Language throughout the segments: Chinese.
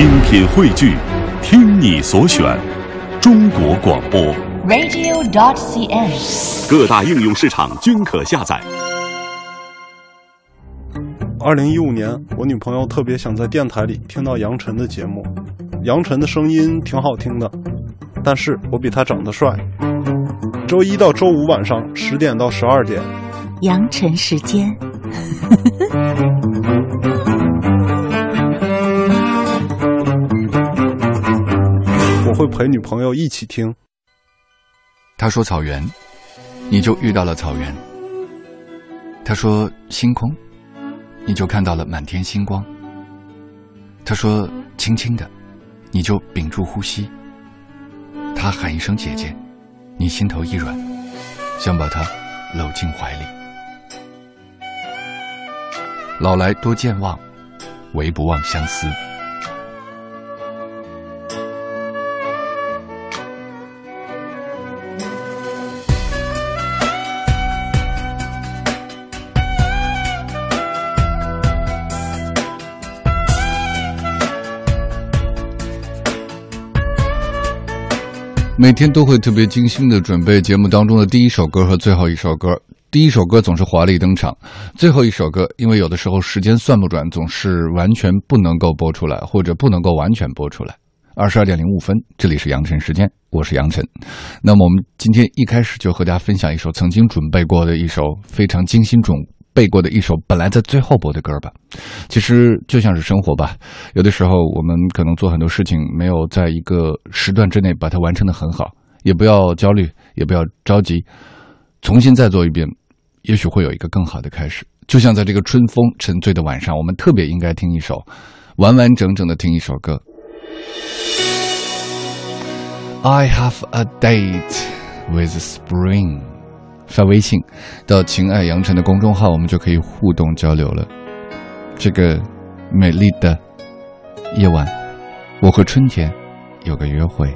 精品汇聚，听你所选，中国广播。radio.dot.cn，。各大应用市场均可下载。二零一五年，我女朋友特别想在电台里听到杨晨的节目，杨晨的声音挺好听的，但是我比他长得帅。周一到周五晚上十点到十二点，杨晨时间。会陪女朋友一起听。他说草原，你就遇到了草原；他说星空，你就看到了满天星光；他说轻轻的，你就屏住呼吸；他喊一声姐姐，你心头一软，想把他搂进怀里。老来多健忘，唯不忘相思。每天都会特别精心的准备节目当中的第一首歌和最后一首歌。第一首歌总是华丽登场，最后一首歌因为有的时候时间算不准，总是完全不能够播出来，或者不能够完全播出来。二十二点零五分，这里是杨晨时间，我是杨晨。那么我们今天一开始就和大家分享一首曾经准备过的一首非常精心准背过的一首本来在最后播的歌吧。其实就像是生活吧，有的时候我们可能做很多事情没有在一个时段之内把它完成的很好，也不要焦虑，也不要着急，重新再做一遍，也许会有一个更好的开始。就像在这个春风沉醉的晚上，我们特别应该听一首，完完整整的听一首歌。I have a date with spring。发微信到“情爱杨晨”的公众号，我们就可以互动交流了。这个美丽的夜晚，我和春天有个约会。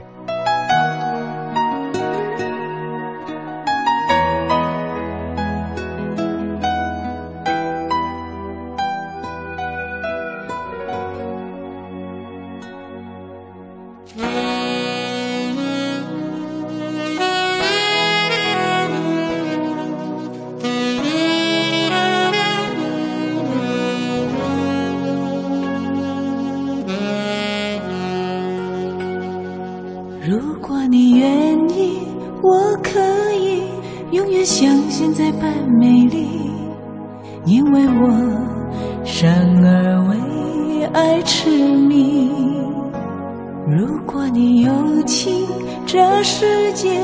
我可以永远像现在般美丽，因为我生而为爱痴迷。如果你有情，这世界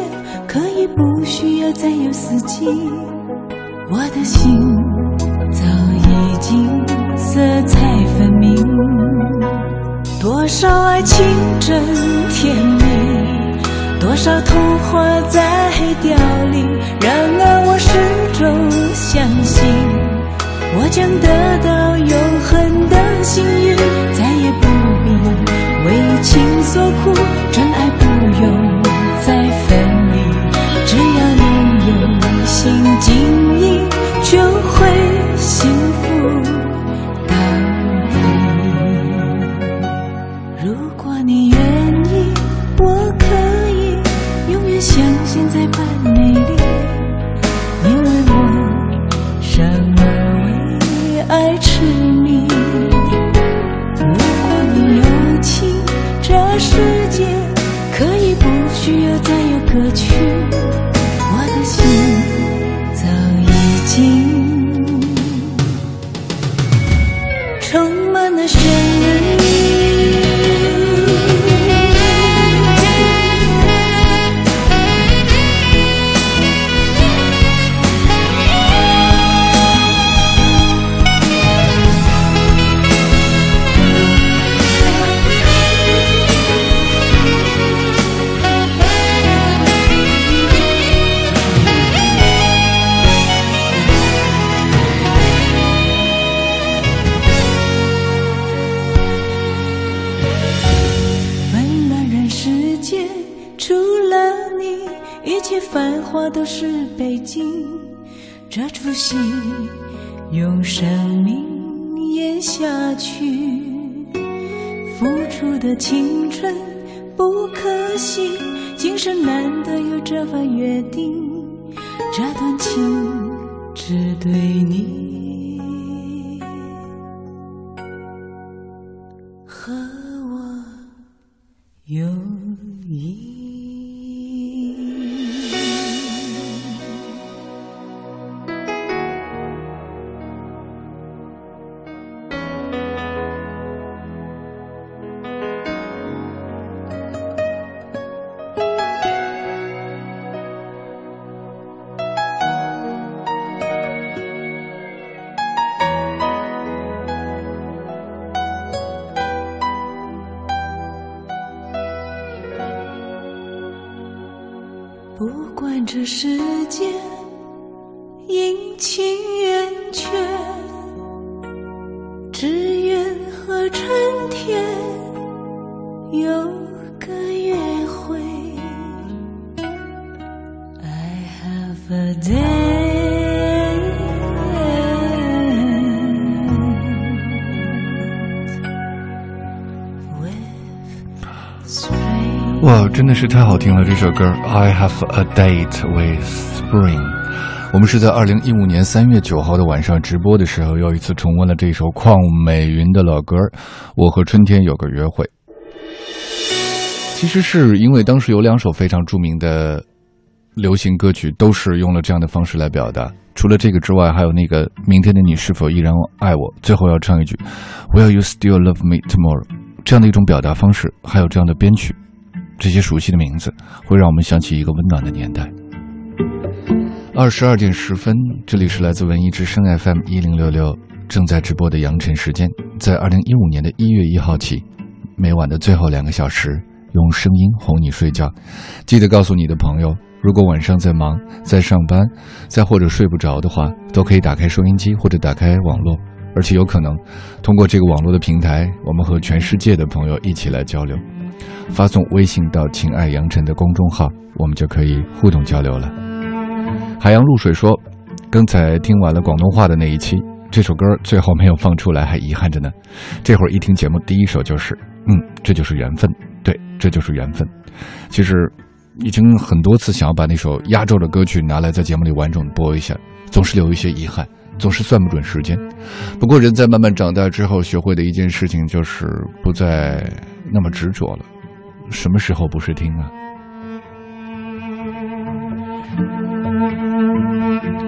可以不需要再有四季，我的心早已经色彩分明。多少爱情真，多少童话在凋零。然而我始终相信，我将得到永恒的幸运，再也不必为情所苦，真爱歌曲，我都是背景。这出戏用生命演下去，付出的青春不可惜，今生难得有这份约定，这段情只对你和我有意。这世界阴晴圆缺，只愿和春天有个约会。I have a day. 哇，真的是太好听了！这首歌《I Have a Date with Spring》，我们是在二零一五年三月九号的晚上直播的时候，又一次重温了这首邝美云的老歌《我和春天有个约会》。其实是因为当时有两首非常著名的流行歌曲，都是用了这样的方式来表达。除了这个之外，还有那个《明天的你是否依然爱我》，最后要唱一句 “Will you still love me tomorrow”，这样的一种表达方式，还有这样的编曲。这些熟悉的名字，会让我们想起一个温暖的年代。二十二点十分，这里是来自文艺之声 FM 一零六六正在直播的扬晨时间，在二零一五年的一月一号起，每晚的最后两个小时，用声音哄你睡觉。记得告诉你的朋友，如果晚上在忙、在上班、在或者睡不着的话，都可以打开收音机或者打开网络，而且有可能通过这个网络的平台，我们和全世界的朋友一起来交流。发送微信到“情爱杨晨”的公众号，我们就可以互动交流了。海洋露水说：“刚才听完了广东话的那一期，这首歌最后没有放出来，还遗憾着呢。这会儿一听节目，第一首就是，嗯，这就是缘分。对，这就是缘分。其实，已经很多次想要把那首压轴的歌曲拿来在节目里完整播一下，总是留一些遗憾，总是算不准时间。不过，人在慢慢长大之后，学会的一件事情就是不再那么执着了。”什么时候不是听啊？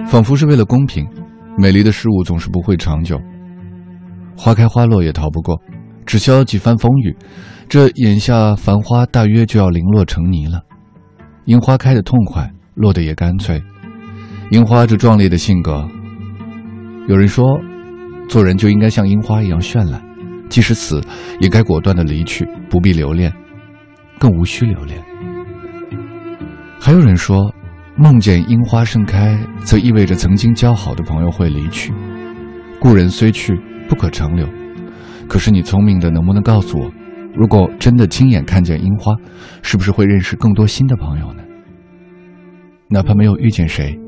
仿佛是为了公平，美丽的事物总是不会长久。花开花落也逃不过，只消几番风雨。这眼下繁花大约就要零落成泥了。樱花开的痛快，落得也干脆。樱花这壮烈的性格，有人说，做人就应该像樱花一样绚烂，即使死，也该果断的离去，不必留恋。更无需留恋。还有人说，梦见樱花盛开，则意味着曾经交好的朋友会离去。故人虽去，不可长留。可是你聪明的，能不能告诉我，如果真的亲眼看见樱花，是不是会认识更多新的朋友呢？哪怕没有遇见谁，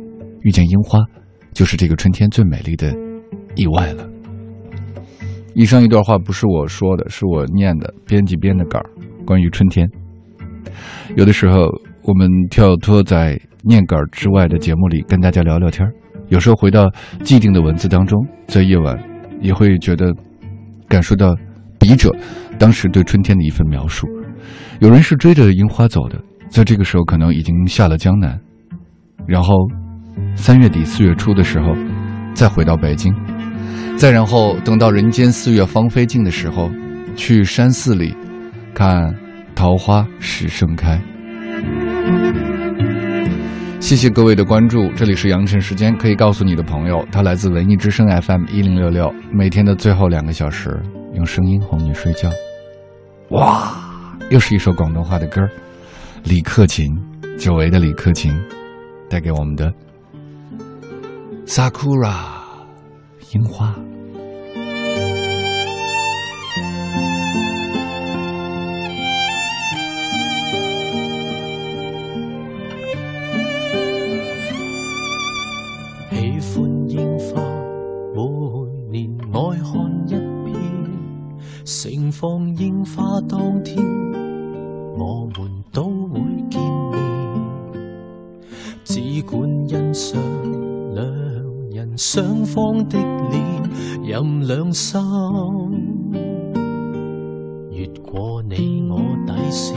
遇见樱花，就是这个春天最美丽的意外了。以上一段话不是我说的，是我念的，编辑编的稿。关于春天，有的时候我们跳脱在念稿之外的节目里跟大家聊聊天有时候回到既定的文字当中，在夜晚也会觉得感受到笔者当时对春天的一份描述。有人是追着樱花走的，在这个时候可能已经下了江南，然后三月底四月初的时候再回到北京，再然后等到人间四月芳菲尽的时候，去山寺里。看桃花始盛开。谢谢各位的关注，这里是羊城时间，可以告诉你的朋友，它来自文艺之声 FM 一零六六，每天的最后两个小时，用声音哄你睡觉。哇，又是一首广东话的歌李克勤，久违的李克勤，带给我们的 Sakura 樱花。盛放樱花当天，我们都会见面。只管欣赏双方的脸，任两心越过你我底线。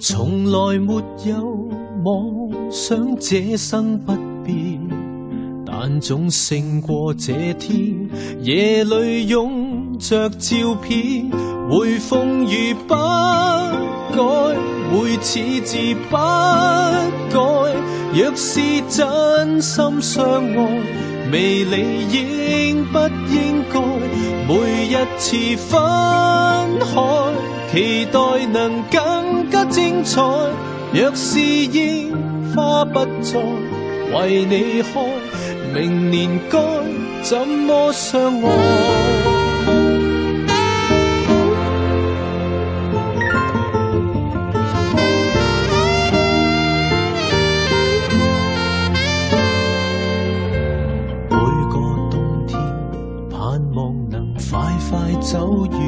从来没有妄想这生不变，但总胜过这天。夜里拥着照片，会风雨不，此字不改。若是真心相爱，未理应不应该每一次分开，期待能更加精彩。若是樱花不再为你开，明年该怎么相爱？快走远，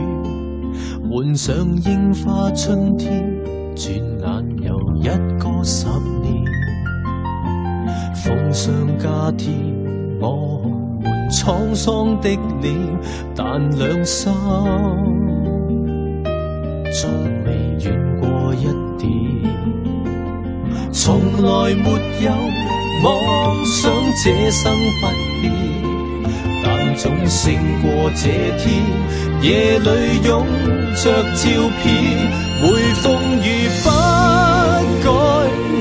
换上樱花春天，转眼又一个十年。奉上假天，我们沧桑的脸，但两心从未怨过一点。从来没有妄想这生不变，总胜过这天。夜里拥着照片，会风雨不改，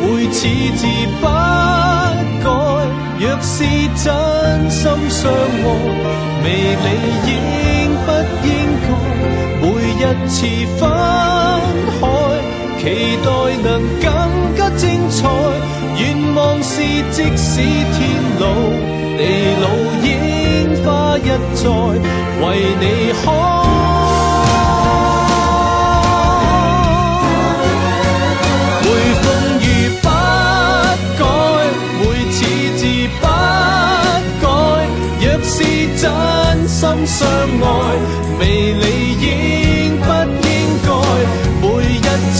会此字不改。若是真心相爱，未理应不应该每一次分开，期待能更加精彩。愿望是即使天一再为你开。每风雨不改，会此字不改。若是真心相爱，未理应不应该每一次